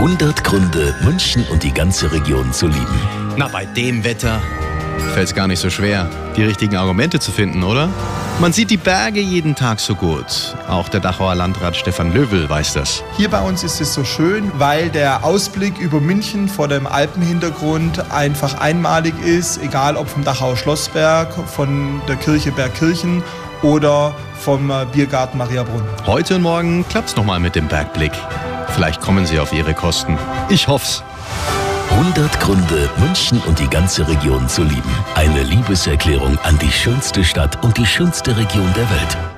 100 Gründe, München und die ganze Region zu lieben. Na, bei dem Wetter fällt es gar nicht so schwer, die richtigen Argumente zu finden, oder? Man sieht die Berge jeden Tag so gut. Auch der Dachauer Landrat Stefan Löwel weiß das. Hier bei uns ist es so schön, weil der Ausblick über München vor dem Alpenhintergrund einfach einmalig ist, egal ob vom Dachauer Schlossberg, von der Kirche Bergkirchen oder vom Biergarten Mariabrunn. Heute und morgen klappt's nochmal mit dem Bergblick. Vielleicht kommen Sie auf Ihre Kosten. Ich hoff's. 100 Gründe, München und die ganze Region zu lieben. Eine Liebeserklärung an die schönste Stadt und die schönste Region der Welt.